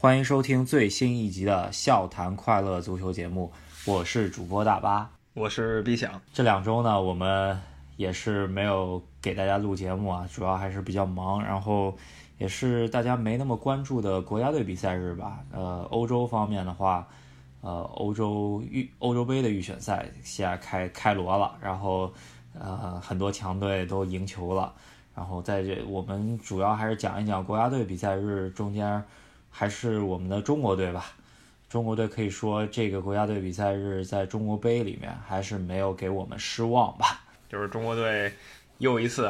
欢迎收听最新一集的《笑谈快乐足球》节目，我是主播大巴，我是毕想。这两周呢，我们也是没有给大家录节目啊，主要还是比较忙，然后也是大家没那么关注的国家队比赛日吧。呃，欧洲方面的话，呃，欧洲预欧洲杯的预选赛现在开开锣了，然后呃，很多强队都赢球了。然后在这，我们主要还是讲一讲国家队比赛日中间，还是我们的中国队吧。中国队可以说这个国家队比赛日在中国杯里面还是没有给我们失望吧。就是中国队又一次，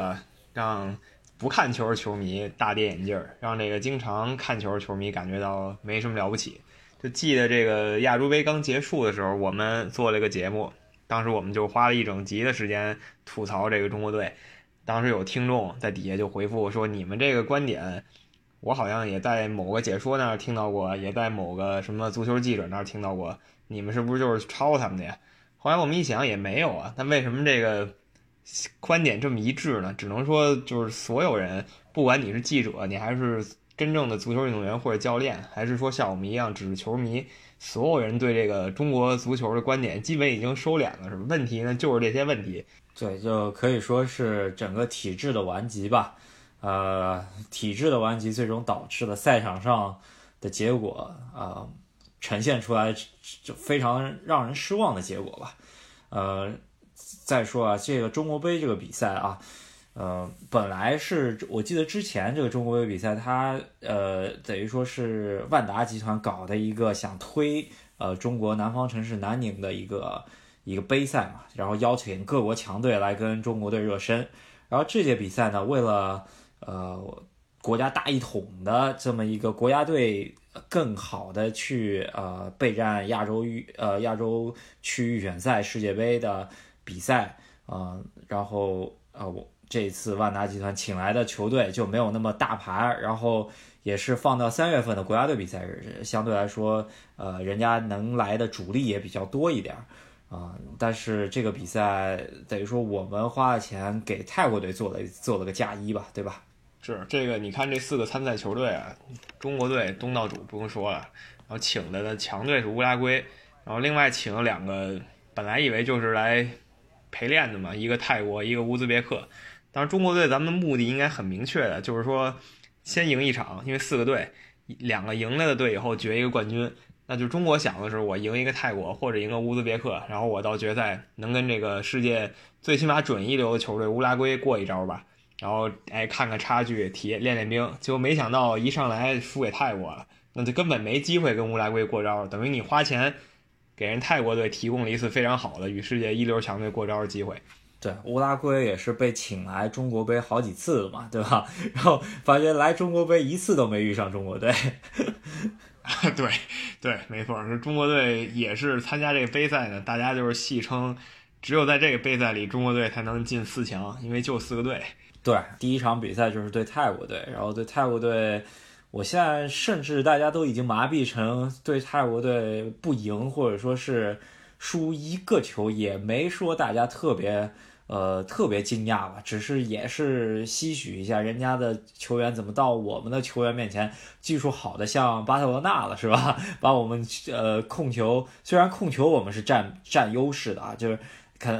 让不看球的球迷大跌眼镜，让这个经常看球的球迷感觉到没什么了不起。就记得这个亚洲杯刚结束的时候，我们做了一个节目，当时我们就花了一整集的时间吐槽这个中国队。当时有听众在底下就回复说：“你们这个观点，我好像也在某个解说那儿听到过，也在某个什么足球记者那儿听到过。你们是不是就是抄他们的呀？”后来我们一想，也没有啊。那为什么这个观点这么一致呢？只能说就是所有人，不管你是记者，你还是真正的足球运动员或者教练，还是说像我们一样只是球迷，所有人对这个中国足球的观点基本已经收敛了，是吧？问题呢，就是这些问题。对，就可以说是整个体制的顽疾吧，呃，体制的顽疾最终导致了赛场上的结果，呃，呈现出来就非常让人失望的结果吧。呃，再说啊，这个中国杯这个比赛啊，呃，本来是我记得之前这个中国杯比赛，它呃等于说是万达集团搞的一个想推呃中国南方城市南宁的一个。一个杯赛嘛，然后邀请各国强队来跟中国队热身。然后这届比赛呢，为了呃国家大一统的这么一个国家队更好的去呃备战亚洲预呃亚洲区预选赛世界杯的比赛啊，然后呃我这次万达集团请来的球队就没有那么大牌，然后也是放到三月份的国家队比赛日，相对来说呃人家能来的主力也比较多一点。啊，但是这个比赛等于说我们花了钱给泰国队做了做了个嫁衣吧，对吧？是这个，你看这四个参赛球队啊，中国队东道主不用说了，然后请的的强队是乌拉圭，然后另外请了两个，本来以为就是来陪练的嘛，一个泰国，一个乌兹别克。当然中国队咱们的目的应该很明确的，就是说先赢一场，因为四个队，两个赢了的队以后决一个冠军。那就中国想的是，我赢一个泰国或者赢个乌兹别克，然后我到决赛能跟这个世界最起码准一流的球队乌拉圭过一招吧，然后哎看看差距，体练练兵。结果没想到一上来输给泰国了，那就根本没机会跟乌拉圭过招，等于你花钱给人泰国队提供了一次非常好的与世界一流强队过招的机会。对，乌拉圭也是被请来中国杯好几次了嘛，对吧？然后发现来中国杯一次都没遇上中国队。对，对，没错，是中国队也是参加这个杯赛呢。大家就是戏称，只有在这个杯赛里，中国队才能进四强，因为就四个队。对，第一场比赛就是对泰国队，然后对泰国队，我现在甚至大家都已经麻痹成对泰国队不赢或者说是输一个球，也没说大家特别。呃，特别惊讶吧，只是也是唏嘘一下，人家的球员怎么到我们的球员面前，技术好的像巴塞罗那了，是吧？把我们呃控球，虽然控球我们是占占优势的啊，就是看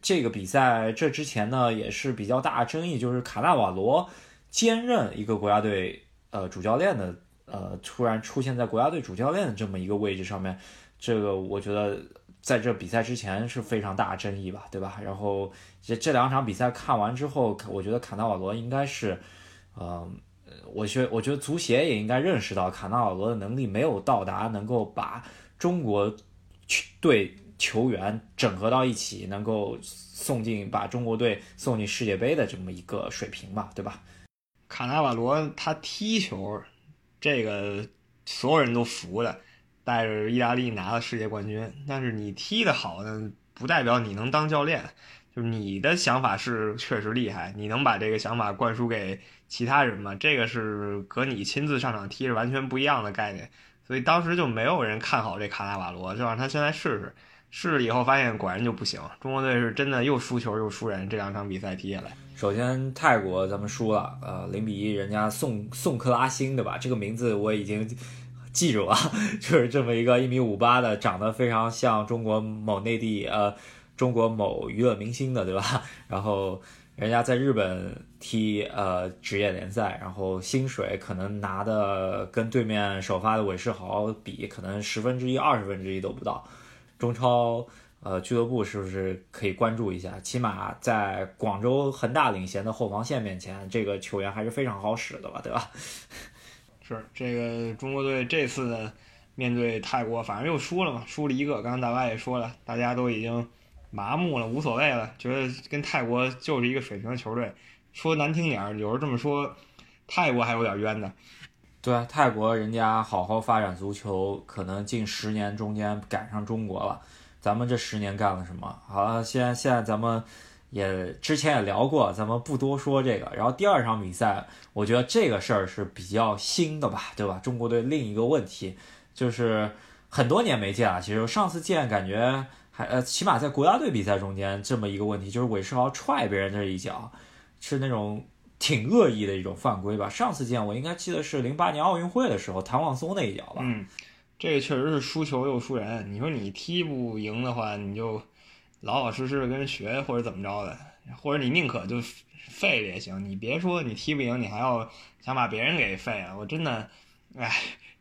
这个比赛这之前呢也是比较大争议，就是卡纳瓦罗兼任一个国家队呃主教练的呃突然出现在国家队主教练的这么一个位置上面，这个我觉得。在这比赛之前是非常大争议吧，对吧？然后这这两场比赛看完之后，我觉得卡纳瓦罗应该是，呃，我觉我觉得足协也应该认识到卡纳瓦罗的能力没有到达能够把中国队球员整合到一起，能够送进把中国队送进世界杯的这么一个水平吧，对吧？卡纳瓦罗他踢球，这个所有人都服了。带着意大利拿了世界冠军，但是你踢得好呢，不代表你能当教练。就是你的想法是确实厉害，你能把这个想法灌输给其他人吗？这个是和你亲自上场踢是完全不一样的概念。所以当时就没有人看好这卡纳瓦罗，就让他先来试试。试了以后发现果然就不行，中国队是真的又输球又输人，这两场比赛踢下来。首先泰国咱们输了，呃，零比一，人家宋宋克拉辛对吧？这个名字我已经。记住啊，就是这么一个一米五八的，长得非常像中国某内地呃中国某娱乐明星的，对吧？然后人家在日本踢呃职业联赛，然后薪水可能拿的跟对面首发的韦世豪比，可能十分之一、二十分之一都不到。中超呃俱乐部是不是可以关注一下？起码在广州恒大领衔的后防线面前，这个球员还是非常好使的吧，对吧？是这个中国队这次，面对泰国，反正又输了嘛，输了一个。刚刚大巴也说了，大家都已经麻木了，无所谓了，觉得跟泰国就是一个水平的球队。说难听点儿，有人这么说，泰国还有点冤呢。对啊，泰国人家好好发展足球，可能近十年中间赶上中国了。咱们这十年干了什么？好了，现在现在咱们。也之前也聊过，咱们不多说这个。然后第二场比赛，我觉得这个事儿是比较新的吧，对吧？中国队另一个问题就是很多年没见了。其实上次见感觉还呃，起码在国家队比赛中间这么一个问题，就是韦世豪踹别人这一脚，是那种挺恶意的一种犯规吧。上次见我应该记得是零八年奥运会的时候，谭望松那一脚吧。嗯，这个确实是输球又输人。你说你踢不赢的话，你就。老老实实的跟人学，或者怎么着的，或者你宁可就废了也行。你别说你踢不赢，你还要想把别人给废了。我真的，哎，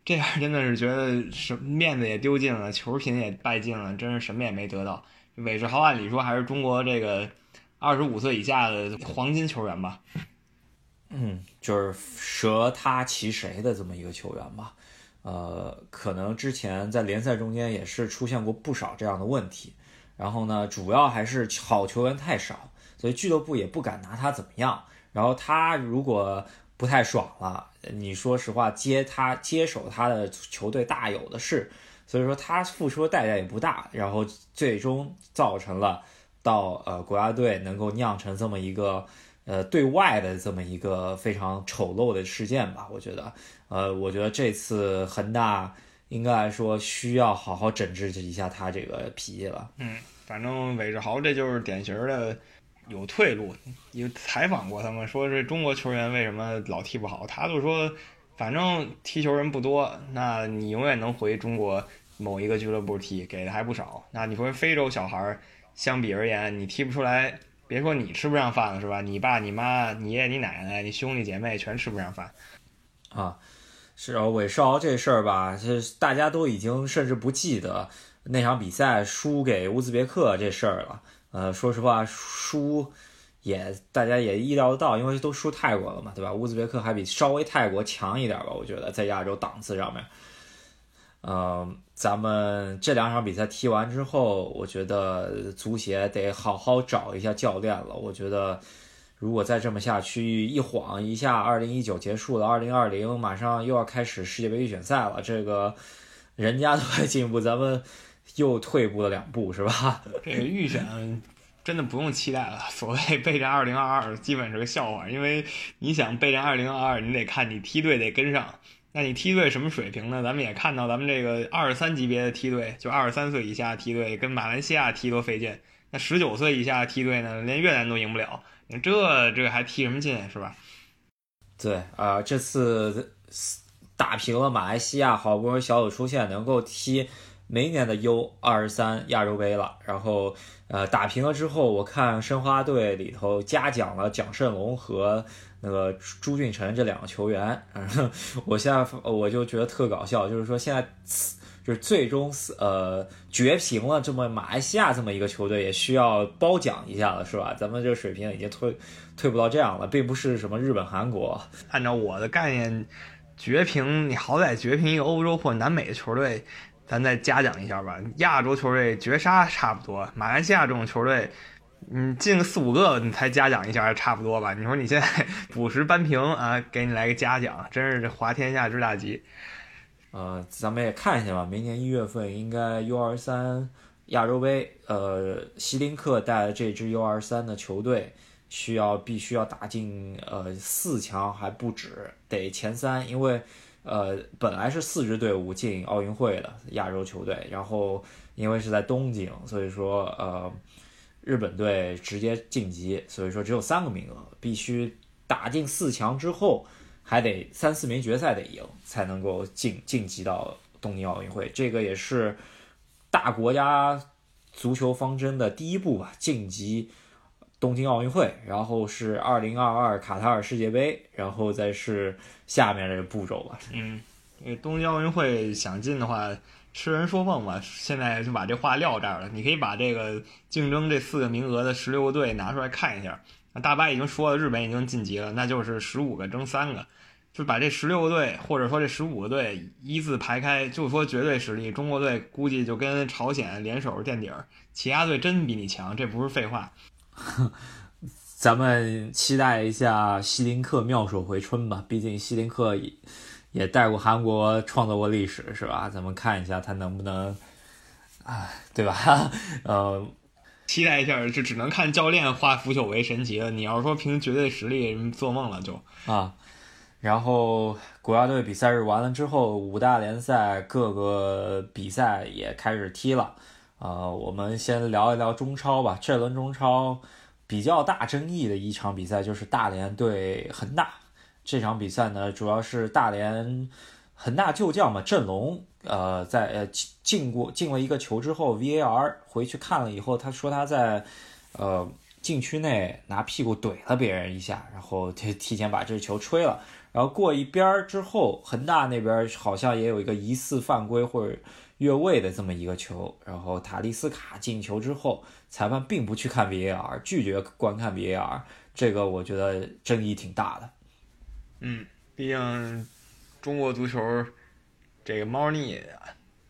这样真的是觉得什面子也丢尽了，球品也败尽了，真是什么也没得到。韦世豪按理说还是中国这个二十五岁以下的黄金球员吧？嗯，就是舍他其谁的这么一个球员吧。呃，可能之前在联赛中间也是出现过不少这样的问题。然后呢，主要还是好球员太少，所以俱乐部也不敢拿他怎么样。然后他如果不太爽了，你说实话，接他接手他的球队大有的是。所以说他付出的代价也不大，然后最终造成了到呃国家队能够酿成这么一个呃对外的这么一个非常丑陋的事件吧。我觉得，呃，我觉得这次恒大。应该说，需要好好整治一下他这个脾气了。嗯，反正韦世豪这就是典型的有退路。有采访过他们，说是中国球员为什么老踢不好，他就说，反正踢球人不多，那你永远能回中国某一个俱乐部踢，给的还不少。那你说非洲小孩相比而言，你踢不出来，别说你吃不上饭了，是吧？你爸、你妈、你爷爷、你奶奶、你兄弟姐妹全吃不上饭啊。是啊，韦世豪这事儿吧，这大家都已经甚至不记得那场比赛输给乌兹别克这事儿了。呃，说实话，输也大家也意料得到，因为都输泰国了嘛，对吧？乌兹别克还比稍微泰国强一点吧，我觉得在亚洲档次上面。嗯，咱们这两场比赛踢完之后，我觉得足协得好好找一下教练了。我觉得。如果再这么下去，一晃一下，二零一九结束了，二零二零马上又要开始世界杯预选赛了。这个人家都在进步，咱们又退步了两步，是吧？这个预选真的不用期待了。所谓 备战二零二二，基本是个笑话。因为你想备战二零二二，你得看你梯队得跟上。那你梯队什么水平呢？咱们也看到，咱们这个二十三级别的梯队，就二十三岁以下梯队，跟马来西亚踢多费劲。那十九岁以下梯队呢，连越南都赢不了。这这还踢什么劲是吧？对啊，这次打平了马来西亚，好不容易小组出线，能够踢明年的 U 二十三亚洲杯了。然后呃，打平了之后，我看申花队里头嘉奖了蒋胜龙和那个朱俊辰这两个球员。我现在我就觉得特搞笑，就是说现在。就是最终呃绝平了这么马来西亚这么一个球队，也需要褒奖一下了，是吧？咱们这个水平已经退退不到这样了，并不是什么日本、韩国。按照我的概念，绝平你好歹绝平一个欧洲或南美的球队，咱再嘉奖一下吧。亚洲球队绝杀差不多，马来西亚这种球队，你，进个四五个你才嘉奖一下差不多吧？你说你现在 补时扳平啊，给你来个嘉奖，真是这滑天下之大吉。呃，咱们也看一下吧。明年一月份应该 U 二三亚洲杯，呃，希林克带的这支 U 二三的球队需要必须要打进呃四强还不止，得前三，因为呃本来是四支队伍进奥运会的亚洲球队，然后因为是在东京，所以说呃日本队直接晋级，所以说只有三个名额，必须打进四强之后。还得三四名决赛得赢才能够晋晋级到东京奥运会。这个也是大国家足球方针的第一步吧，晋级东京奥运会，然后是二零二二卡塔尔世界杯，然后再是下面这个步骤吧。嗯，因为东京奥运会想进的话。痴人说梦嘛，现在就把这话撂这儿了。你可以把这个竞争这四个名额的十六个队拿出来看一下。大白已经说了，日本已经晋级了，那就是十五个争三个，就把这十六个队或者说这十五个队一字排开，就说绝对实力。中国队估计就跟朝鲜联手垫底儿，其他队真比你强，这不是废话。咱们期待一下希林克妙手回春吧，毕竟希林克。也带过韩国创造过历史，是吧？咱们看一下他能不能，啊，对吧？呃，期待一下，就只能看教练化腐朽为神奇了。你要是说凭绝对实力，做梦了就啊。然后国家队比赛日完了之后，五大联赛各个比赛也开始踢了。呃，我们先聊一聊中超吧。这轮中超比较大争议的一场比赛就是大连对恒大。这场比赛呢，主要是大连恒大旧将嘛，郑龙，呃，在呃进过进了一个球之后，VAR 回去看了以后，他说他在呃禁区内拿屁股怼了别人一下，然后提提前把这球吹了，然后过一边儿之后，恒大那边好像也有一个疑似犯规或者越位的这么一个球，然后塔利斯卡进球之后，裁判并不去看 VAR，拒绝观看 VAR，这个我觉得争议挺大的。嗯，毕竟中国足球这个猫腻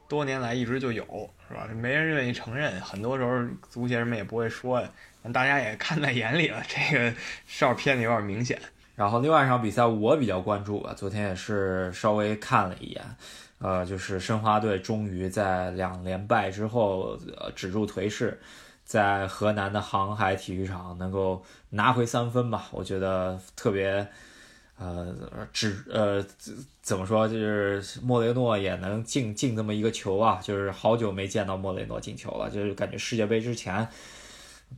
多年来一直就有，是吧？没人愿意承认，很多时候足协人们也不会说，但大家也看在眼里了。这个照片有点明显。然后另外一场比赛我比较关注吧，昨天也是稍微看了一眼，呃，就是申花队终于在两连败之后止住颓势，在河南的航海体育场能够拿回三分吧，我觉得特别。呃，只呃怎么说，就是莫雷诺也能进进这么一个球啊，就是好久没见到莫雷诺进球了，就是感觉世界杯之前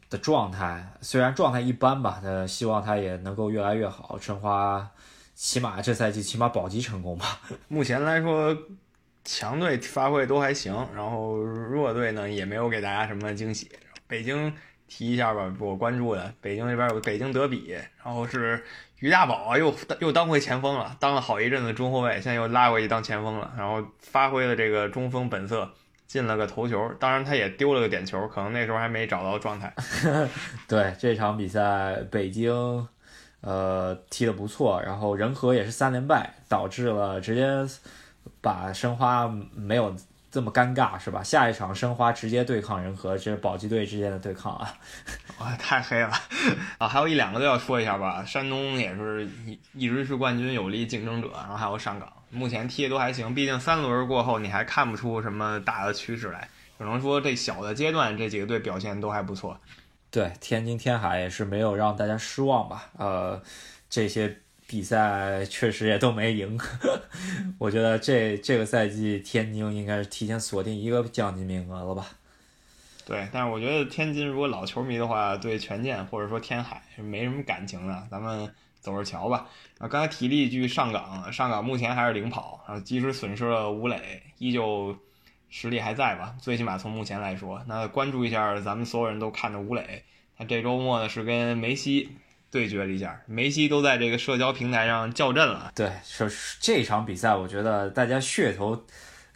的状态，虽然状态一般吧，呃，希望他也能够越来越好。申花起码这赛季起码保级成功吧。目前来说，强队发挥都还行，然后弱队呢也没有给大家什么惊喜。北京提一下吧，我关注的北京这边有北京德比，然后是。于大宝，又又当回前锋了，当了好一阵子中后卫，现在又拉过去当前锋了，然后发挥了这个中锋本色，进了个头球，当然他也丢了个点球，可能那时候还没找到状态。对这场比赛，北京呃踢得不错，然后仁和也是三连败，导致了直接把申花没有。这么尴尬是吧？下一场申花直接对抗人和，这是保级队之间的对抗啊！哇，太黑了 啊！还有一两个都要说一下吧。山东也是一一直是冠军有力竞争者，然后还有上港，目前踢的都还行。毕竟三轮过后，你还看不出什么大的趋势来，只能说这小的阶段这几个队表现都还不错。对，天津天海也是没有让大家失望吧？呃，这些。比赛确实也都没赢，我觉得这这个赛季天津应该是提前锁定一个降级名额了吧？对，但是我觉得天津如果老球迷的话，对权健或者说天海没什么感情的，咱们走着瞧吧。啊，刚才提了一句上港，上港目前还是领跑，然后即使损失了吴磊，依旧实力还在吧？最起码从目前来说，那关注一下咱们所有人都看着吴磊，他这周末呢是跟梅西。对决了一下，梅西都在这个社交平台上叫阵了。对，说这场比赛，我觉得大家噱头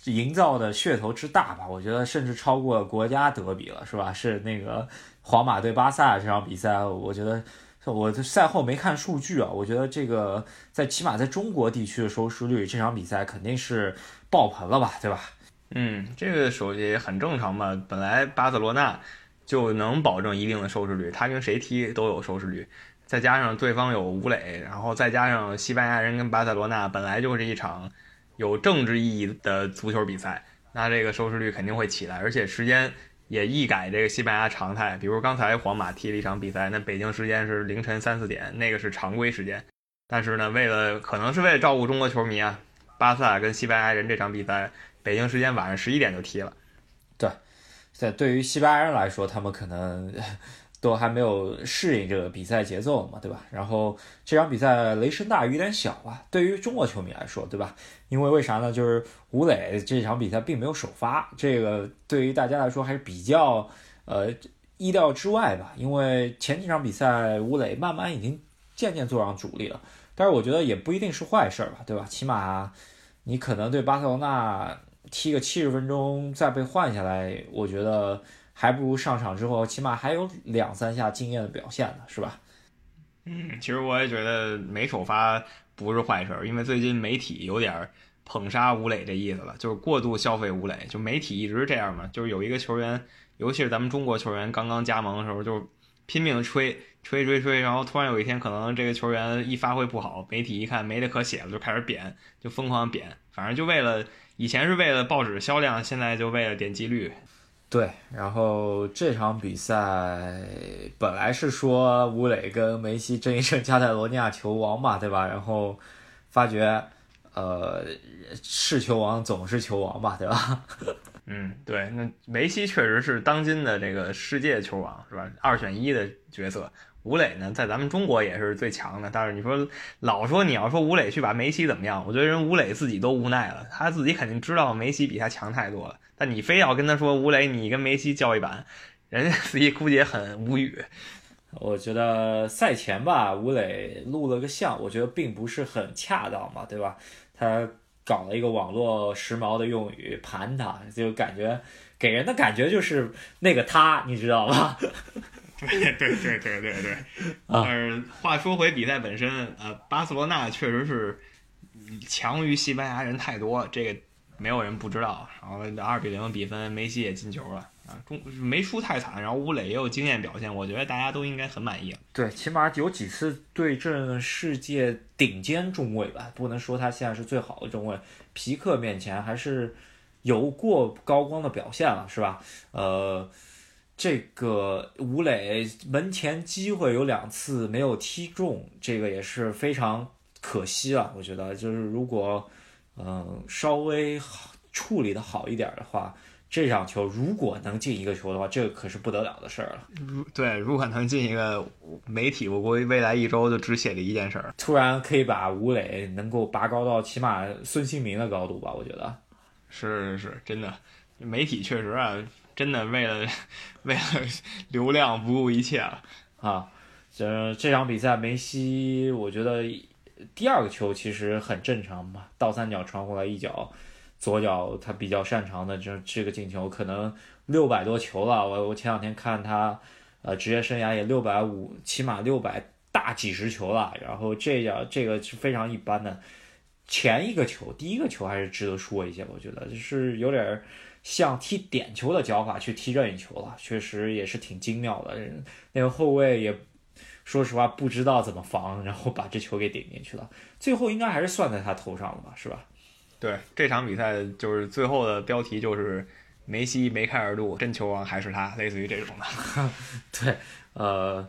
营造的噱头之大吧，我觉得甚至超过国家德比了，是吧？是那个皇马对巴萨这场比赛，我觉得我赛后没看数据啊，我觉得这个在起码在中国地区的收视率，这场比赛肯定是爆棚了吧，对吧？嗯，这个手机很正常嘛，本来巴塞罗那就能保证一定的收视率，他跟谁踢都有收视率。再加上对方有吴磊，然后再加上西班牙人跟巴塞罗那本来就是一场有政治意义的足球比赛，那这个收视率肯定会起来，而且时间也一改这个西班牙常态。比如刚才皇马踢了一场比赛，那北京时间是凌晨三四点，那个是常规时间。但是呢，为了可能是为了照顾中国球迷啊，巴萨跟西班牙人这场比赛北京时间晚上十一点就踢了。对，在对于西班牙人来说，他们可能。都还没有适应这个比赛节奏嘛，对吧？然后这场比赛雷声大雨点小啊，对于中国球迷来说，对吧？因为为啥呢？就是吴磊这场比赛并没有首发，这个对于大家来说还是比较呃意料之外吧。因为前几场比赛吴磊慢慢已经渐渐坐上主力了，但是我觉得也不一定是坏事吧，对吧？起码你可能对巴塞罗那踢个七十分钟再被换下来，我觉得。还不如上场之后，起码还有两三下惊艳的表现呢，是吧？嗯，其实我也觉得没首发不是坏事，因为最近媒体有点捧杀吴磊这意思了，就是过度消费吴磊。就媒体一直这样嘛，就是有一个球员，尤其是咱们中国球员刚刚加盟的时候，就拼命吹吹吹吹，然后突然有一天可能这个球员一发挥不好，媒体一看没得可写了，就开始贬，就疯狂贬，反正就为了以前是为了报纸销量，现在就为了点击率。对，然后这场比赛本来是说武磊跟梅西争一争加泰罗尼亚球王嘛，对吧？然后发觉，呃，是球王总是球王嘛，对吧？嗯，对，那梅西确实是当今的这个世界球王，是吧？二选一的角色。吴磊呢，在咱们中国也是最强的，但是你说老说你要说吴磊去把梅西怎么样，我觉得人吴磊自己都无奈了，他自己肯定知道梅西比他强太多了。但你非要跟他说吴磊，你跟梅西叫一板，人家 自己估计也很无语。我觉得赛前吧，吴磊录了个像，我觉得并不是很恰当嘛，对吧？他搞了一个网络时髦的用语“盘他”，就感觉给人的感觉就是那个他，你知道吧？对对对对对对。但是话说回比赛本身，呃，巴塞罗那确实是强于西班牙人太多，这个。没有人不知道，然后二比零比分，梅西也进球了啊，中没输太惨，然后吴磊也有惊艳表现，我觉得大家都应该很满意。对，起码有几次对阵世界顶尖中卫吧，不能说他现在是最好的中卫，皮克面前还是有过高光的表现了，是吧？呃，这个吴磊门前机会有两次没有踢中，这个也是非常可惜啊，我觉得就是如果。嗯，稍微好处理的好一点的话，这场球如果能进一个球的话，这个可是不得了的事儿了。如对，如果能进一个，媒体我估计未来一周就只写这一件事儿，突然可以把吴磊能够拔高到起码孙兴民的高度吧？我觉得是是是，真的，媒体确实啊，真的为了 为了流量不顾一切了啊。这这场比赛梅西，我觉得。第二个球其实很正常嘛，倒三角传过来一脚，左脚他比较擅长的这这个进球，可能六百多球了。我我前两天看他，呃，职业生涯也六百五，起码六百大几十球了。然后这脚这个是非常一般的。前一个球，第一个球还是值得说一下，我觉得就是有点像踢点球的脚法去踢任意球了，确实也是挺精妙的。那个后卫也。说实话，不知道怎么防，然后把这球给顶进去了。最后应该还是算在他头上了吧，是吧？对，这场比赛就是最后的标题就是梅西梅开二度，真球王还是他，类似于这种的。对，呃，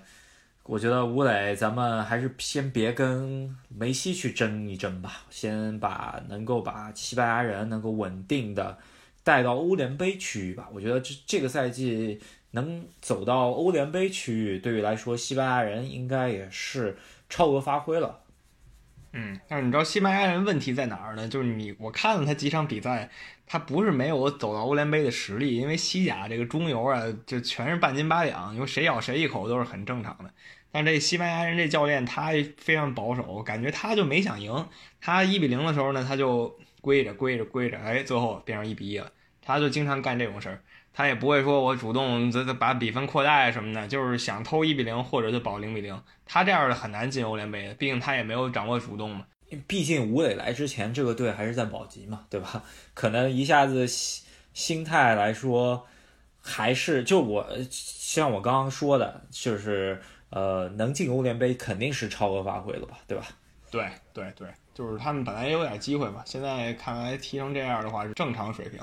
我觉得吴磊，咱们还是先别跟梅西去争一争吧，先把能够把西班牙人能够稳定的带到欧联杯区域吧。我觉得这这个赛季。能走到欧联杯区域，对于来说，西班牙人应该也是超额发挥了。嗯，但是你知道西班牙人问题在哪儿呢？就是你我看了他几场比赛，他不是没有走到欧联杯的实力，因为西甲这个中游啊，就全是半斤八两，因为谁咬谁一口都是很正常的。但这西班牙人这教练他非常保守，感觉他就没想赢。他一比零的时候呢，他就归着归着归着，哎，最后变成一比一了。他就经常干这种事儿。他也不会说，我主动这这把比分扩大什么的，就是想偷一比零，或者就保零比零。他这样的很难进欧联杯的，毕竟他也没有掌握主动嘛。毕竟吴磊来之前，这个队还是在保级嘛，对吧？可能一下子心心态来说，还是就我像我刚刚说的，就是呃，能进欧联杯肯定是超额发挥了吧，对吧？对对对。就是他们本来也有点机会嘛，现在看来踢成这样的话是正常水平。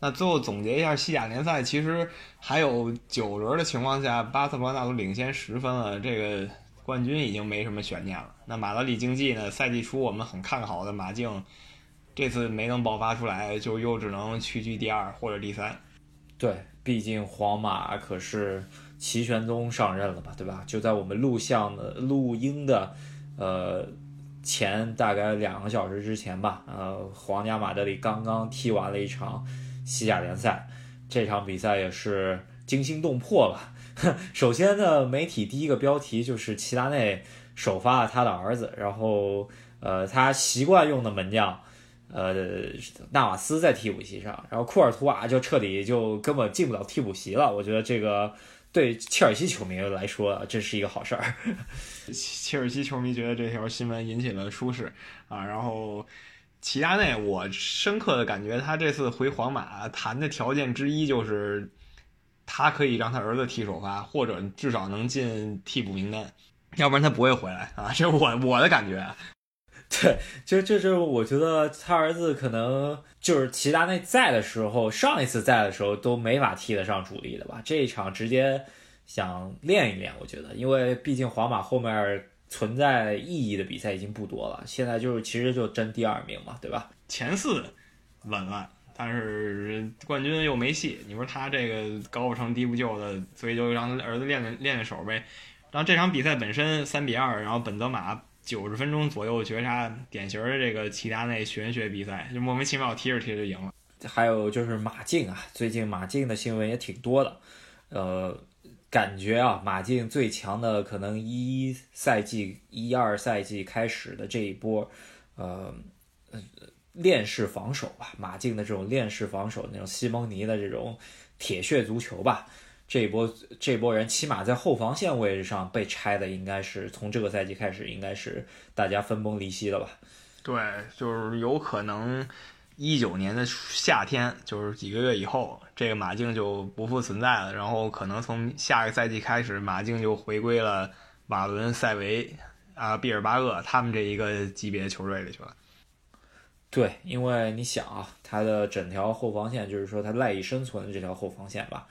那最后总结一下西甲联赛，其实还有九轮的情况下，巴塞罗那都领先十分了，这个冠军已经没什么悬念了。那马德里竞技呢？赛季初我们很看好的马竞，这次没能爆发出来，就又只能屈居第二或者第三。对，毕竟皇马可是齐玄宗上任了嘛，对吧？就在我们录像的录音的，呃，前大概两个小时之前吧，呃，皇家马德里刚刚踢完了一场西甲联赛，这场比赛也是惊心动魄吧。首先呢，媒体第一个标题就是齐达内首发了他的儿子，然后呃，他习惯用的门将。呃，纳瓦斯在替补席上，然后库尔图瓦就彻底就根本进不了替补席了。我觉得这个对切尔西球迷来说，这是一个好事儿。切尔西球迷觉得这条新闻引起了舒适啊。然后齐达内，我深刻的感觉他这次回皇马谈的条件之一就是他可以让他儿子踢首发，或者至少能进替补名单，要不然他不会回来啊。这我我的感觉。对，就就是我觉得他儿子可能就是齐达内在的时候，上一次在的时候都没法踢得上主力的吧？这一场直接想练一练，我觉得，因为毕竟皇马后面存在意义的比赛已经不多了，现在就是其实就争第二名嘛，对吧？前四稳了，但是冠军又没戏。你说他这个高不成低不就的，所以就让他儿子练练练练手呗。然后这场比赛本身三比二，然后本泽马。九十分钟左右绝杀，典型的这个齐达内玄学比赛，就莫名其妙踢着踢着就赢了。还有就是马竞啊，最近马竞的新闻也挺多的，呃，感觉啊，马竞最强的可能一赛季一二赛季开始的这一波，呃，链式防守吧，马竞的这种链式防守，那种西蒙尼的这种铁血足球吧。这一波这一波人起码在后防线位置上被拆的，应该是从这个赛季开始，应该是大家分崩离析了吧？对，就是有可能一九年的夏天，就是几个月以后，这个马竞就不复存在了。然后可能从下个赛季开始，马竞就回归了瓦伦、塞维啊、毕尔巴鄂他们这一个级别的球队里去了。对，因为你想啊，他的整条后防线，就是说他赖以生存的这条后防线吧。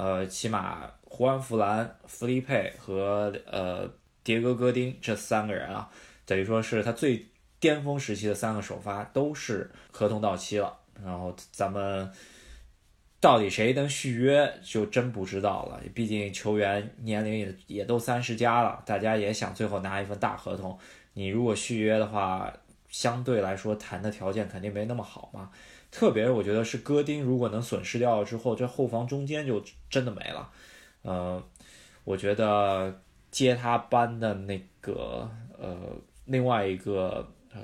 呃，起码胡安·弗兰、弗利佩和呃迭戈·戈丁这三个人啊，等于说是他最巅峰时期的三个首发都是合同到期了。然后咱们到底谁能续约，就真不知道了。毕竟球员年龄也也都三十加了，大家也想最后拿一份大合同。你如果续约的话，相对来说谈的条件肯定没那么好嘛。特别我觉得是戈丁，如果能损失掉了之后，这后防中间就真的没了。呃，我觉得接他班的那个呃另外一个呃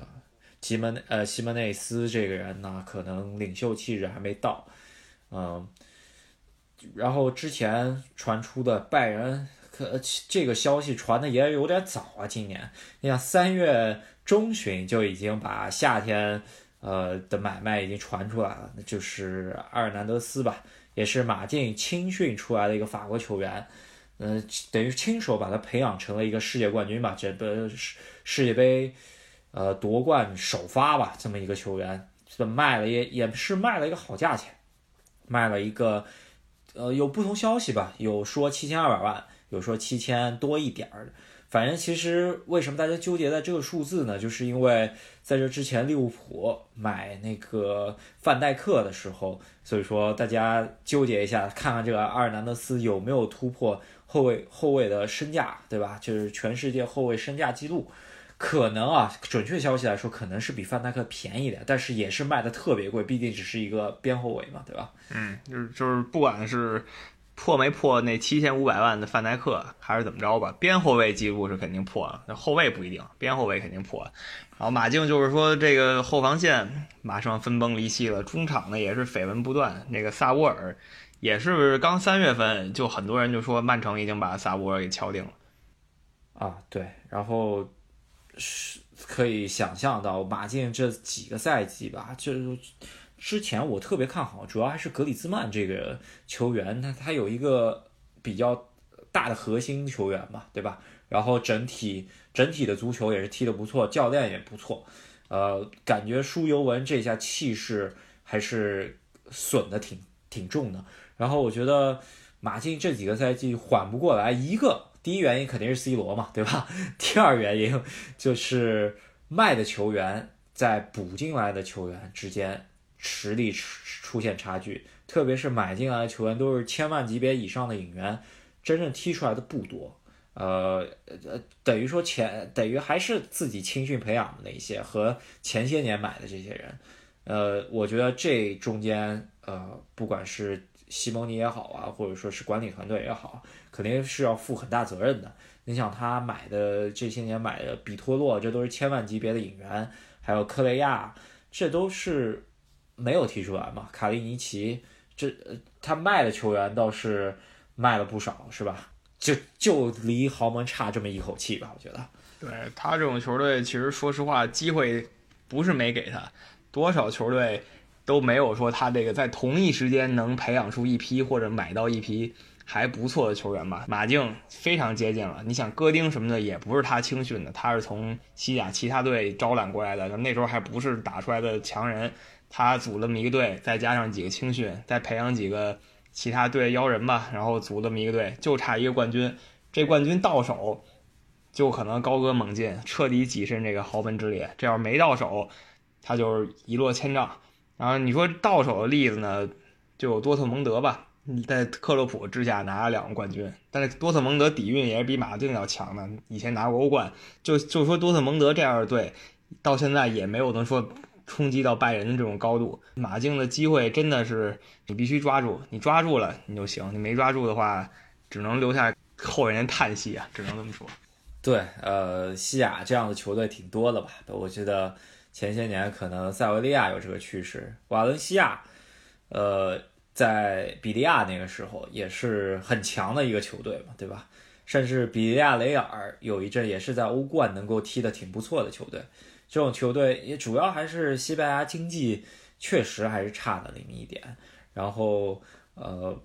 吉门呃西门内斯这个人呢，可能领袖气质还没到。嗯，然后之前传出的拜仁，可这个消息传的也有点早啊。今年你想三月中旬就已经把夏天。呃的买卖已经传出来了，那就是阿尔南德斯吧，也是马竞青训出来的一个法国球员，嗯，等于亲手把他培养成了一个世界冠军吧，这个世世界杯，呃夺冠首发吧，这么一个球员，这卖了也也是卖了一个好价钱，卖了一个，呃有不同消息吧，有说七千二百万，有说七千多一点儿。反正其实为什么大家纠结在这个数字呢？就是因为在这之前利物浦买那个范戴克的时候，所以说大家纠结一下，看看这个阿尔南德斯有没有突破后卫后卫的身价，对吧？就是全世界后卫身价记录，可能啊，准确消息来说，可能是比范戴克便宜点，但是也是卖的特别贵，毕竟只是一个边后卫嘛，对吧？嗯，就是就是不管是。破没破那七千五百万的范戴克，还是怎么着吧？边后卫记录是肯定破了，那后卫不一定，边后卫肯定破了。然后马竞就是说这个后防线马上分崩离析了，中场呢也是绯闻不断。那个萨沃尔也是刚三月份就很多人就说曼城已经把萨沃尔给敲定了。啊，对，然后是可以想象到马竞这几个赛季吧，就是。之前我特别看好，主要还是格里兹曼这个球员，他他有一个比较大的核心球员嘛，对吧？然后整体整体的足球也是踢得不错，教练也不错，呃，感觉舒尤文这下气势还是损的挺挺重的。然后我觉得马竞这几个赛季缓不过来，一个第一原因肯定是 C 罗嘛，对吧？第二原因就是卖的球员在补进来的球员之间。实力出现差距，特别是买进来的球员都是千万级别以上的引援，真正踢出来的不多。呃呃，等于说前等于还是自己青训培养的那些和前些年买的这些人，呃，我觉得这中间呃，不管是西蒙尼也好啊，或者说是管理团队也好，肯定是要负很大责任的。你想他买的这些年买的比托洛，这都是千万级别的引援，还有克雷亚，这都是没有踢出来嘛。卡利尼奇，这他卖的球员倒是卖了不少，是吧？就就离豪门差这么一口气吧，我觉得。对他这种球队，其实说实话，机会不是没给他，多少球队都没有说他这个在同一时间能培养出一批或者买到一批还不错的球员吧。马竞非常接近了，你想戈丁什么的也不是他青训的，他是从西甲其他队招揽过来的，那时候还不是打出来的强人，他组了这么一个队，再加上几个青训，再培养几个。其他队邀人吧，然后组这么一个队，就差一个冠军。这冠军到手，就可能高歌猛进，彻底跻身这个豪门之列。这要是没到手，他就是一落千丈。然后你说到手的例子呢，就有多特蒙德吧，在克洛普之下拿了两个冠军。但是多特蒙德底蕴也是比马竞要强的，以前拿过欧冠。就就说多特蒙德这样的队，到现在也没有能说。冲击到拜仁的这种高度，马竞的机会真的是你必须抓住，你抓住了你就行，你没抓住的话，只能留下后人叹息啊，只能这么说。对，呃，西亚这样的球队挺多的吧？我觉得前些年可能塞维利亚有这个趋势，瓦伦西亚，呃，在比利亚那个时候也是很强的一个球队嘛，对吧？甚至比利亚雷尔有一阵也是在欧冠能够踢得挺不错的球队。这种球队也主要还是西班牙经济确实还是差的那么一点，然后呃，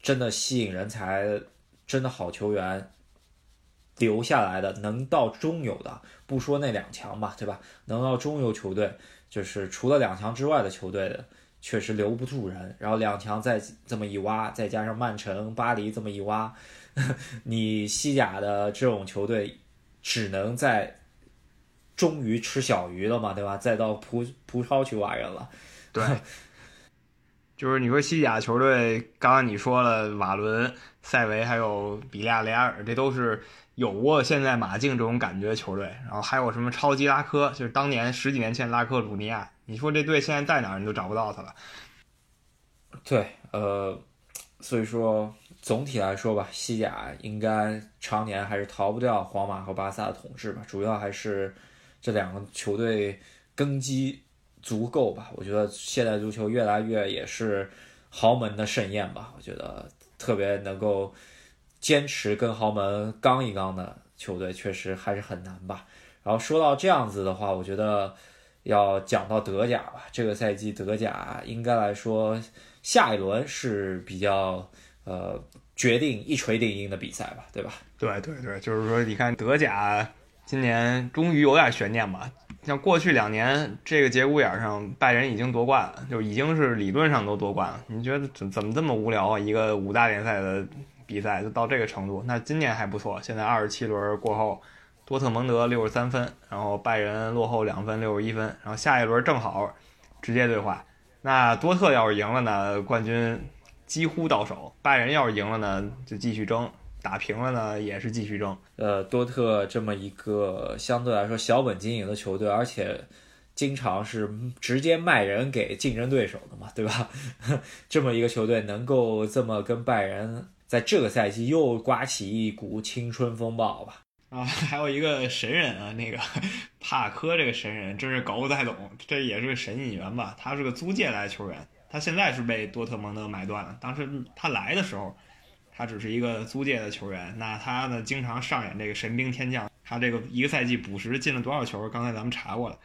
真的吸引人才，真的好球员留下来的，能到中游的，不说那两强吧，对吧？能到中游球队，就是除了两强之外的球队的，确实留不住人。然后两强再这么一挖，再加上曼城、巴黎这么一挖，你西甲的这种球队只能在。终于吃小鱼了嘛，对吧？再到葡葡超去挖人了，对，就是你说西甲球队，刚刚你说了瓦伦、塞维还有比利亚雷亚尔，这都是有过现在马竞这种感觉的球队。然后还有什么超级拉科，就是当年十几年前拉科鲁尼亚，你说这队现在在哪儿，你都找不到他了。对，呃，所以说总体来说吧，西甲应该常年还是逃不掉皇马和巴萨的统治吧，主要还是。这两个球队根基足够吧？我觉得现代足球越来越也是豪门的盛宴吧。我觉得特别能够坚持跟豪门刚一刚的球队，确实还是很难吧。然后说到这样子的话，我觉得要讲到德甲吧。这个赛季德甲应该来说下一轮是比较呃决定一锤定音的比赛吧，对吧？对对对，就是说你看德甲。今年终于有点悬念吧？像过去两年，这个节骨眼上，拜仁已经夺冠了，就已经是理论上都夺冠了。你觉得怎怎么这么无聊啊？一个五大联赛的比赛就到这个程度？那今年还不错，现在二十七轮过后，多特蒙德六十三分，然后拜仁落后两分，六十一分，然后下一轮正好直接对话。那多特要是赢了呢，冠军几乎到手；拜仁要是赢了呢，就继续争。打平了呢，也是继续争。呃，多特这么一个相对来说小本经营的球队，而且经常是直接卖人给竞争对手的嘛，对吧？这么一个球队能够这么跟拜仁在这个赛季又刮起一股青春风暴吧？啊，还有一个神人啊，那个 帕科这个神人真是搞不太懂，这也是个神引援吧？他是个租借来的球员，他现在是被多特蒙德买断了。当时他来的时候。他只是一个租借的球员，那他呢经常上演这个神兵天降。他这个一个赛季补时进了多少球？刚才咱们查过了，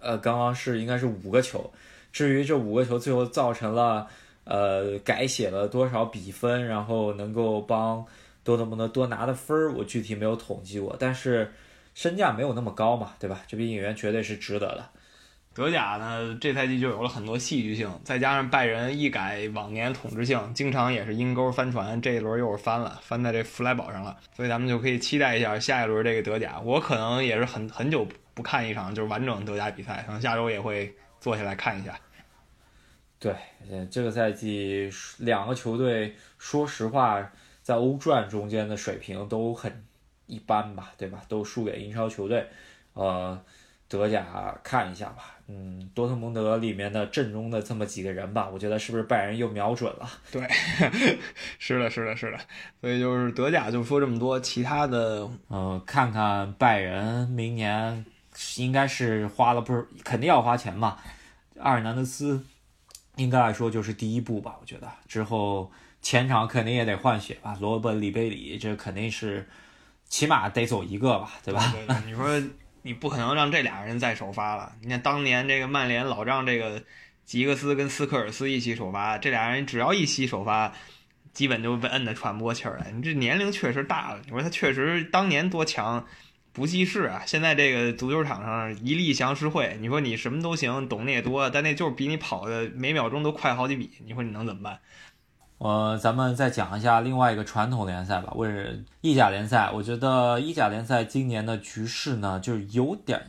呃，刚刚是应该是五个球。至于这五个球最后造成了呃改写了多少比分，然后能够帮多特蒙德多拿的分儿，我具体没有统计过。但是身价没有那么高嘛，对吧？这笔引援绝对是值得的。德甲呢，这赛季就有了很多戏剧性，再加上拜仁一改往年统治性，经常也是阴沟翻船，这一轮又是翻了，翻在这弗莱堡上了，所以咱们就可以期待一下下一轮这个德甲。我可能也是很很久不看一场就是完整的德甲比赛，可能下周也会坐下来看一下。对，这个赛季两个球队，说实话，在欧战中间的水平都很一般吧，对吧？都输给英超球队。呃，德甲看一下吧，嗯，多特蒙德里面的阵中的这么几个人吧，我觉得是不是拜仁又瞄准了？对，是的，是的，是的。所以就是德甲就说这么多，其他的，呃，看看拜仁明年应该是花了不是，肯定要花钱嘛。阿尔南德斯。应该来说就是第一步吧，我觉得之后前场肯定也得换血吧，罗本、里贝里这肯定是起码得走一个吧，对吧？你说你不可能让这俩人再首发了。你看当年这个曼联老让这个吉格斯跟斯科尔斯一起首发，这俩人只要一起首发，基本就被摁得喘不过气儿来。你这年龄确实大了，你说他确实当年多强。不记事啊！现在这个足球场上一力降十会，你说你什么都行，懂得也多，但那就是比你跑的每秒钟都快好几笔，你说你能怎么办？呃，咱们再讲一下另外一个传统联赛吧，为意甲联赛。我觉得意甲联赛今年的局势呢，就是有点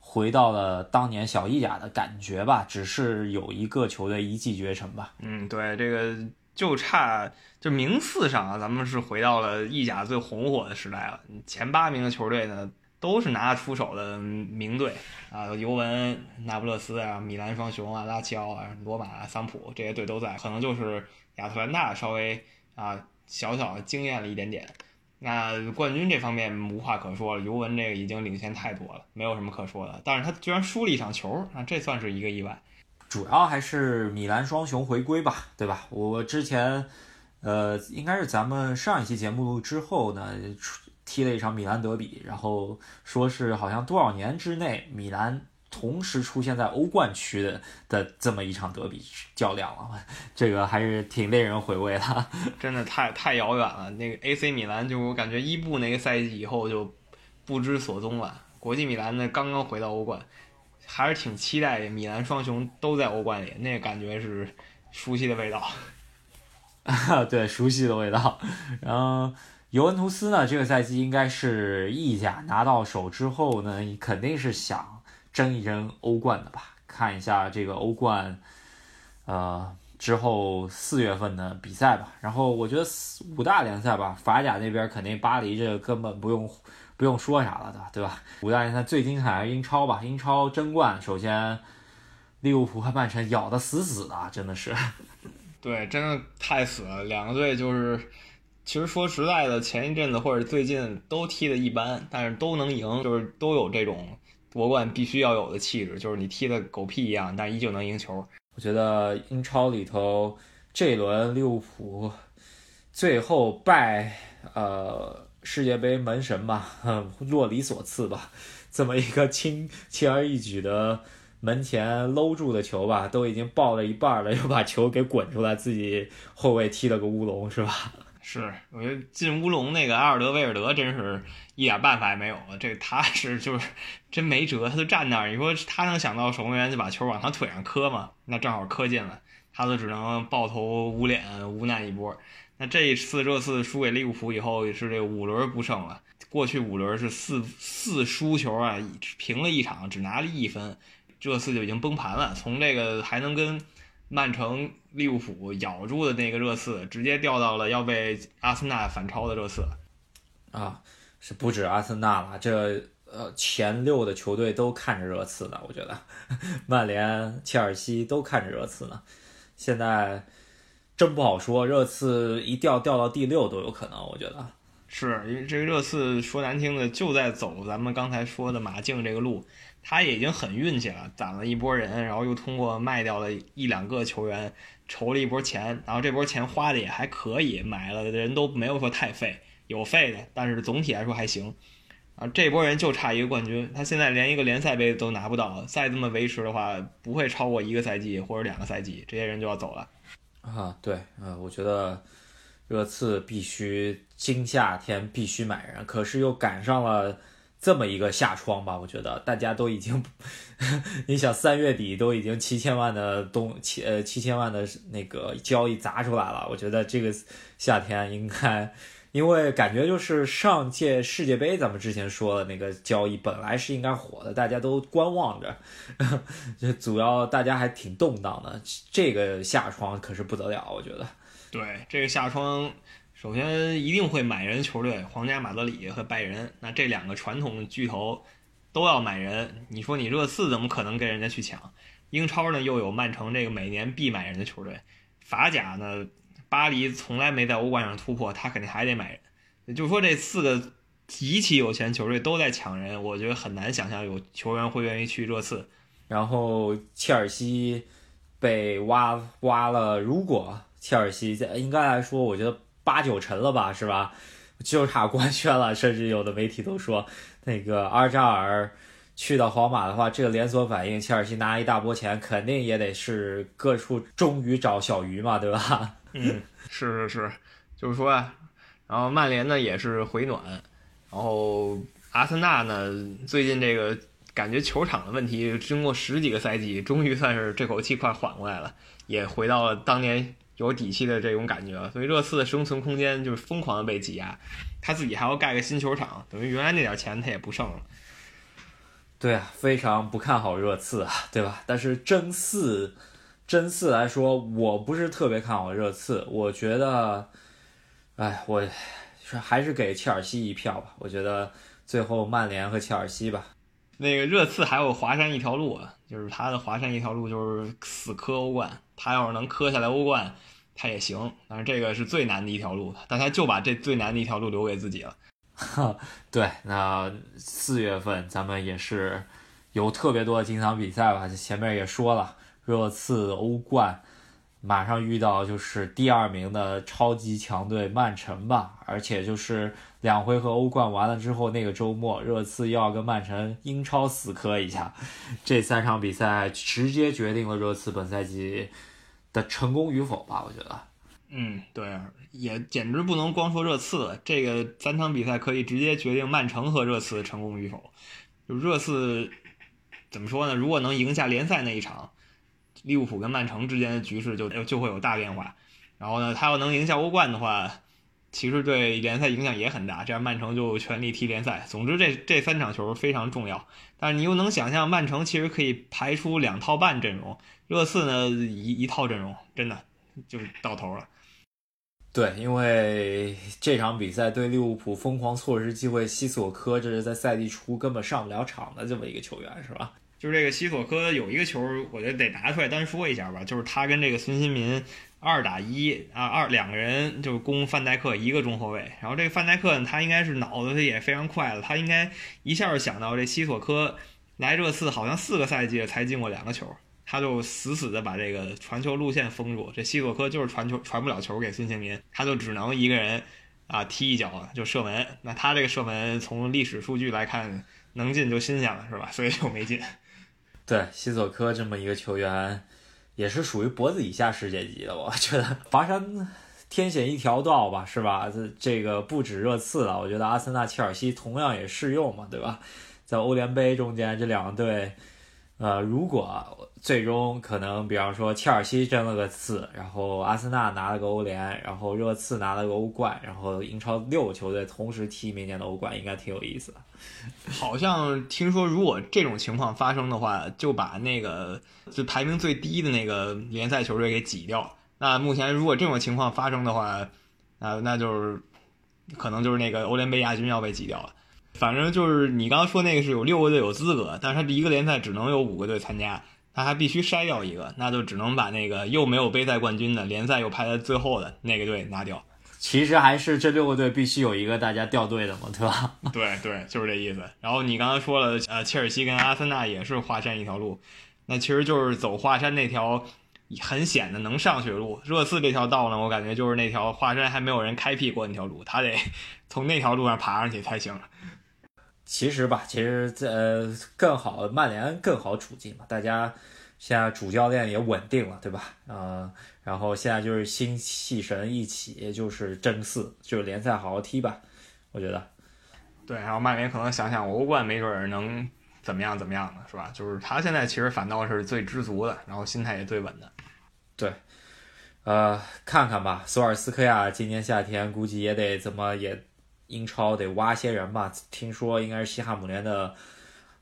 回到了当年小意甲的感觉吧，只是有一个球队一骑绝尘吧。嗯，对，这个就差。就名次上啊，咱们是回到了意甲最红火的时代了。前八名的球队呢，都是拿得出手的名队啊，尤文、那不勒斯啊、米兰双雄啊、拉齐奥啊、罗马、桑普这些队都在。可能就是亚特兰大稍微啊小小的惊艳了一点点。那冠军这方面无话可说了，尤文这个已经领先太多了，没有什么可说的。但是他居然输了一场球啊，这算是一个意外。主要还是米兰双雄回归吧，对吧？我之前。呃，应该是咱们上一期节目之后呢，踢了一场米兰德比，然后说是好像多少年之内米兰同时出现在欧冠区的的这么一场德比较量了，这个还是挺令人回味的，真的太太遥远了。那个 AC 米兰就我感觉伊布那个赛季以后就不知所踪了，国际米兰呢刚刚回到欧冠，还是挺期待米兰双雄都在欧冠里，那个感觉是熟悉的味道。对，熟悉的味道。然后尤文图斯呢，这个赛季应该是意甲拿到手之后呢，肯定是想争一争欧冠的吧？看一下这个欧冠，呃，之后四月份的比赛吧。然后我觉得五大联赛吧，法甲那边肯定巴黎这根本不用不用说啥了的，对吧？五大联赛最精彩还是英超吧？英超争冠，首先利物浦和曼城咬得死死的，真的是。对，真的太死了。两个队就是，其实说实在的，前一阵子或者最近都踢的一般，但是都能赢，就是都有这种夺冠必须要有的气质，就是你踢的狗屁一样，但依旧能赢球。我觉得英超里头这一轮利物浦最后拜呃世界杯门神吧，洛里所赐吧，这么一个轻轻而易举的。门前搂住的球吧，都已经爆了一半了，又把球给滚出来，自己后卫踢了个乌龙，是吧？是，我觉得进乌龙那个阿尔德维尔德真是一点办法也没有，这他是就是真没辙，他就站那儿。你说他能想到守门员就把球往他腿上磕吗？那正好磕进了，他都只能抱头捂脸，无奈一波。那这一次热刺输给利物浦以后，也是这五轮不胜了。过去五轮是四四输球啊，平了一场，只拿了一分。这次就已经崩盘了，从这个还能跟曼城、利物浦咬住的那个热刺，直接掉到了要被阿森纳反超的热刺。啊，是不止阿森纳了，这呃前六的球队都看着热刺呢。我觉得，曼联、切尔西都看着热刺呢。现在真不好说，热刺一掉掉到第六都有可能。我觉得是因为这个热刺说难听的就在走咱们刚才说的马竞这个路。他已经很运气了，攒了一波人，然后又通过卖掉了一两个球员，筹了一波钱，然后这波钱花的也还可以，买了的人都没有说太废，有废的，但是总体来说还行。啊，这波人就差一个冠军，他现在连一个联赛杯都拿不到，再这么维持的话，不会超过一个赛季或者两个赛季，这些人就要走了。啊，对，啊，我觉得热刺必须今夏天必须买人，可是又赶上了。这么一个下窗吧，我觉得大家都已经，你想三月底都已经七千万的东七呃七千万的那个交易砸出来了，我觉得这个夏天应该 因为感觉就是上届世界杯，咱们之前说的那个交易本来是应该火的，大家都观望着，这主要大家还挺动荡的。这个下窗可是不得了，我觉得。对，这个下窗，首先一定会买人球队，皇家马德里和拜仁，那这两个传统巨头都要买人。你说你热刺怎么可能跟人家去抢？英超呢又有曼城这个每年必买人的球队，法甲呢？巴黎从来没在欧冠上突破，他肯定还得买人。就说，这四个极其有钱球队都在抢人，我觉得很难想象有球员会愿意去热刺。然后切尔西被挖挖了，如果切尔西在应该来说，我觉得八九成了吧，是吧？就差官宣了，甚至有的媒体都说，那个阿尔扎尔去到皇马的话，这个连锁反应，切尔西拿一大波钱，肯定也得是各处终于找小鱼嘛，对吧？嗯，是是是，就是说啊，然后曼联呢也是回暖，然后阿森纳呢最近这个感觉球场的问题，经过十几个赛季，终于算是这口气快缓过来了，也回到了当年有底气的这种感觉了。所以热刺的生存空间就是疯狂的被挤压，他自己还要盖个新球场，等于原来那点钱他也不剩了。对啊，非常不看好热刺啊，对吧？但是争四。真四来说，我不是特别看好热刺。我觉得，哎，我还是给切尔西一票吧。我觉得最后曼联和切尔西吧。那个热刺还有华山一条路啊，就是他的华山一条路就是死磕欧冠。他要是能磕下来欧冠，他也行。但是这个是最难的一条路，但他就把这最难的一条路留给自己了。对，那四月份咱们也是有特别多的精彩比赛吧。前面也说了。热刺欧冠马上遇到就是第二名的超级强队曼城吧，而且就是两回合欧冠完了之后，那个周末热刺又要跟曼城英超死磕一下，这三场比赛直接决定了热刺本赛季的成功与否吧？我觉得，嗯，对，也简直不能光说热刺，这个三场比赛可以直接决定曼城和热刺的成功与否。就热刺怎么说呢？如果能赢下联赛那一场。利物浦跟曼城之间的局势就就会有大变化，然后呢，他要能赢下欧冠的话，其实对联赛影响也很大。这样曼城就全力踢联赛。总之，这这三场球非常重要。但是你又能想象，曼城其实可以排出两套半阵容，热刺呢一一套阵容，真的就是到头了。对，因为这场比赛对利物浦疯狂错失机会，西索科这是在赛季初根本上不了场的这么一个球员，是吧？就是这个西索科有一个球，我觉得得拿出来单说一下吧。就是他跟这个孙兴民二打一啊，二两个人就攻范戴克一个中后卫。然后这个范戴克呢他应该是脑子也非常快了，他应该一下想到这西索科来热刺好像四个赛季才进过两个球，他就死死的把这个传球路线封住。这西索科就是传球传不了球给孙兴民，他就只能一个人啊踢一脚就射门。那他这个射门从历史数据来看能进就新鲜了是吧？所以就没进。对，西索科这么一个球员，也是属于脖子以下世界级的。我觉得 华山天险一条道吧，是吧？这这个不止热刺了，我觉得阿森纳、切尔西同样也适用嘛，对吧？在欧联杯中间，这两个队。呃，如果最终可能，比方说切尔西争了个次，然后阿森纳拿了个欧联，然后热刺拿了个欧冠，然后英超六个球队同时踢明年的欧冠，应该挺有意思的。好像听说，如果这种情况发生的话，就把那个就排名最低的那个联赛球队给挤掉。那目前如果这种情况发生的话，那那就是可能就是那个欧联杯亚军要被挤掉了。反正就是你刚刚说那个是有六个队有资格，但是他一个联赛只能有五个队参加，他还必须筛掉一个，那就只能把那个又没有杯赛冠军的联赛又排在最后的那个队拿掉。其实还是这六个队必须有一个大家掉队的嘛，对吧？对对，就是这意思。然后你刚刚说了，呃，切尔西跟阿森纳也是华山一条路，那其实就是走华山那条很险的能上去的路。热刺这条道呢，我感觉就是那条华山还没有人开辟过那条路，他得从那条路上爬上去才行。其实吧，其实呃更好，曼联更好处境嘛。大家现在主教练也稳定了，对吧？呃，然后现在就是心气神一起，就是争四，就是联赛好好踢吧。我觉得，对。然后曼联可能想想欧冠，没准能怎么样怎么样的，是吧？就是他现在其实反倒是最知足的，然后心态也最稳的。对。呃，看看吧，索尔斯克亚今年夏天估计也得怎么也英超得挖些人吧。听说应该是西汉姆联的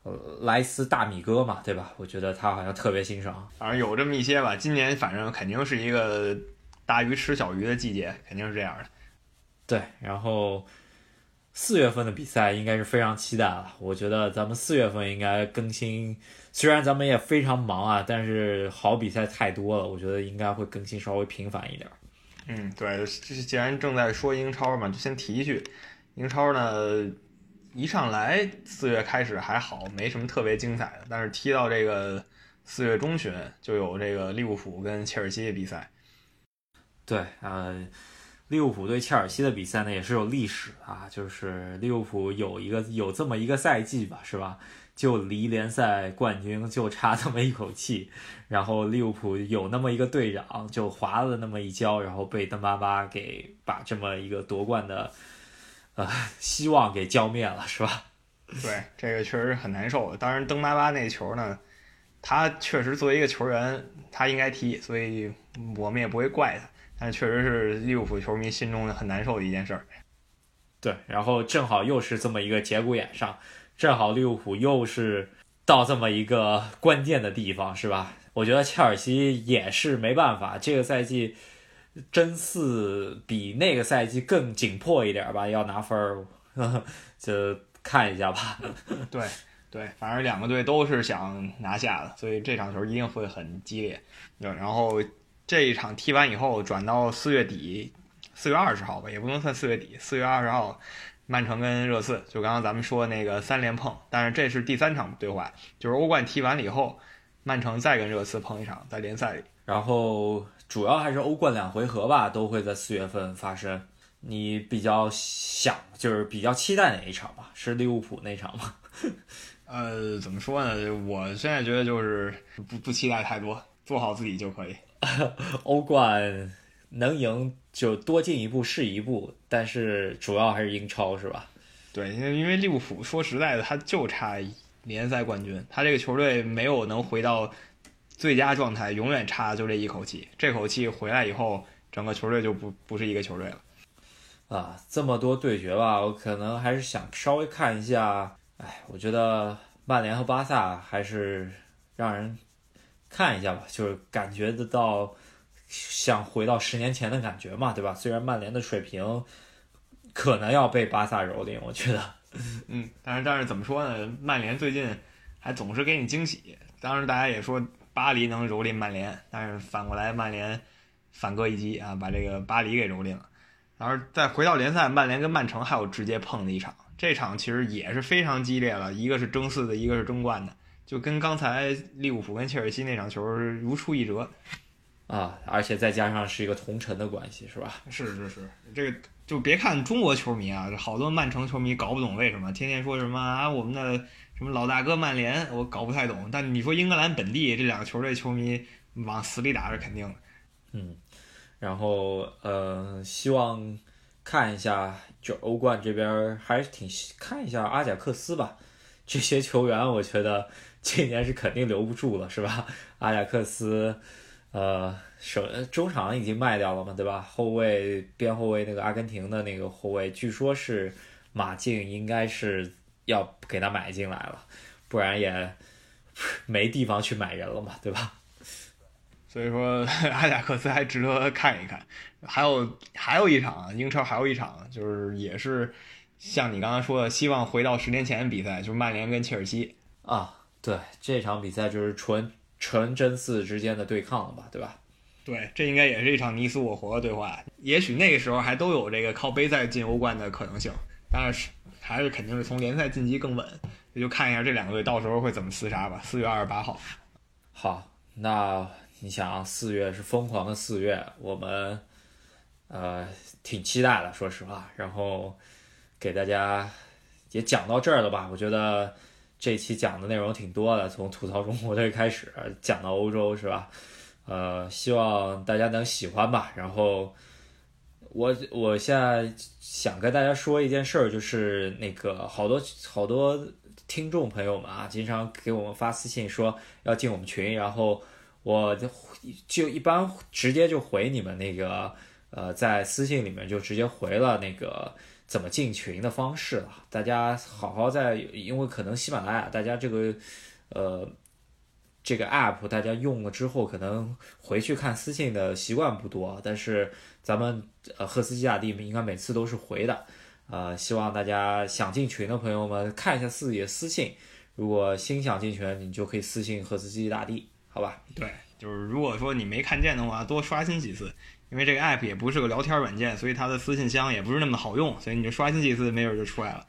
呃莱斯大米哥嘛，对吧？我觉得他好像特别欣赏。反正有这么一些吧。今年反正肯定是一个大鱼吃小鱼的季节，肯定是这样的。对，然后四月份的比赛应该是非常期待了。我觉得咱们四月份应该更新。虽然咱们也非常忙啊，但是好比赛太多了，我觉得应该会更新稍微频繁一点。嗯，对，这既然正在说英超嘛，就先提一句，英超呢一上来四月开始还好，没什么特别精彩的，但是踢到这个四月中旬就有这个利物浦跟切尔西的比赛。对，呃，利物浦对切尔西的比赛呢也是有历史啊，就是利物浦有一个有这么一个赛季吧，是吧？就离联赛冠军就差这么一口气，然后利物浦有那么一个队长就滑了那么一跤，然后被登巴巴给把这么一个夺冠的呃希望给浇灭了，是吧？对，这个确实很难受。当然，登巴巴那球呢，他确实作为一个球员，他应该踢，所以我们也不会怪他。但确实是利物浦球迷心中很难受的一件事儿。对，然后正好又是这么一个节骨眼上。正好利物浦又是到这么一个关键的地方，是吧？我觉得切尔西也是没办法，这个赛季争四比那个赛季更紧迫一点吧，要拿分儿，就看一下吧。对对，反正两个队都是想拿下的，所以这场球一定会很激烈。然后这一场踢完以后，转到四月底，四月二十号吧，也不能算四月底，四月二十号。曼城跟热刺，就刚刚咱们说那个三连碰，但是这是第三场对话，就是欧冠踢完了以后，曼城再跟热刺碰一场，在联赛里。然后主要还是欧冠两回合吧，都会在四月份发生。你比较想，就是比较期待哪一场吧？是利物浦那场吗？呃，怎么说呢？我现在觉得就是不不期待太多，做好自己就可以。欧冠。能赢就多进一步是一步，但是主要还是英超是吧？对，因为因为利物浦说实在的，他就差联赛冠军，他这个球队没有能回到最佳状态，永远差就这一口气。这口气回来以后，整个球队就不不是一个球队了。啊，这么多对决吧，我可能还是想稍微看一下。哎，我觉得曼联和巴萨还是让人看一下吧，就是感觉得到。想回到十年前的感觉嘛，对吧？虽然曼联的水平可能要被巴萨蹂躏，我觉得，嗯，但是但是怎么说呢？曼联最近还总是给你惊喜。当然，大家也说巴黎能蹂躏曼联，但是反过来曼联反戈一击啊，把这个巴黎给蹂躏了。然后再回到联赛，曼联跟曼城还有直接碰的一场，这场其实也是非常激烈了，一个是争四的，一个是争冠的，就跟刚才利物浦跟切尔西那场球如出一辙。啊，而且再加上是一个同城的关系，是吧？是是是，这个就别看中国球迷啊，好多曼城球迷搞不懂为什么天天说什么啊，我们的什么老大哥曼联，我搞不太懂。但你说英格兰本地这两个球队球迷往死里打是肯定的。嗯，然后呃，希望看一下就欧冠这边还是挺看一下阿贾克斯吧，这些球员我觉得今年是肯定留不住了，是吧？阿贾克斯。呃，首中场已经卖掉了嘛，对吧？后卫边后卫那个阿根廷的那个后卫，据说是马竞应该是要给他买进来了，不然也没地方去买人了嘛，对吧？所以说 阿贾克斯还值得看一看。还有还有一场英超，还有一场就是也是像你刚刚说的，希望回到十年前的比赛，就是曼联跟切尔西啊。对，这场比赛就是纯。纯真四之间的对抗了吧，对吧？对，这应该也是一场你死我活的对话。也许那个时候还都有这个靠杯赛进欧冠的可能性，但是还是肯定是从联赛晋级更稳。也就看一下这两个队到时候会怎么厮杀吧。四月二十八号，好，那你想四月是疯狂的四月，我们呃挺期待的，说实话。然后给大家也讲到这儿了吧？我觉得。这期讲的内容挺多的，从吐槽中国队开始讲到欧洲，是吧？呃，希望大家能喜欢吧。然后我我现在想跟大家说一件事儿，就是那个好多好多听众朋友们啊，经常给我们发私信说要进我们群，然后我就就一般直接就回你们那个呃，在私信里面就直接回了那个怎么进群的方式了。大家好好在，因为可能喜马拉雅大家这个呃这个 app 大家用了之后，可能回去看私信的习惯不多，但是咱们呃赫斯基大帝应该每次都是回的。呃，希望大家想进群的朋友们看一下自己的私信，如果心想进群，你就可以私信赫斯基大帝，好吧？对，就是如果说你没看见的话，多刷新几次，因为这个 app 也不是个聊天软件，所以它的私信箱也不是那么好用，所以你就刷新几次，没准就出来了。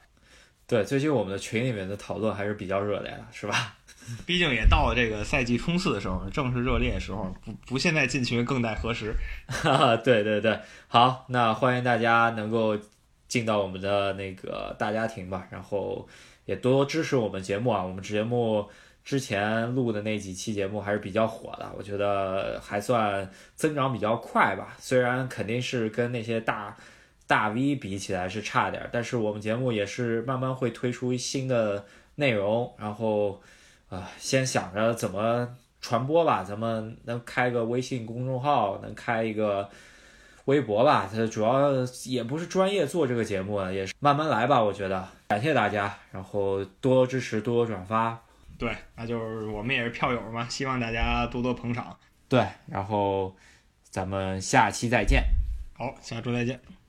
对，最近我们的群里面的讨论还是比较热烈的，是吧？毕竟也到了这个赛季冲刺的时候，正是热烈的时候，不不现在进群更待何时？哈哈，对对对，好，那欢迎大家能够。进到我们的那个大家庭吧，然后也多多支持我们节目啊！我们节目之前录的那几期节目还是比较火的，我觉得还算增长比较快吧。虽然肯定是跟那些大大 V 比起来是差点，但是我们节目也是慢慢会推出新的内容，然后啊，先想着怎么传播吧，咱们能开个微信公众号，能开一个。微博吧，它主要也不是专业做这个节目啊，也是慢慢来吧。我觉得感谢大家，然后多支持，多转发。对，那就是我们也是票友嘛，希望大家多多捧场。对，然后咱们下期再见。好，下周再见。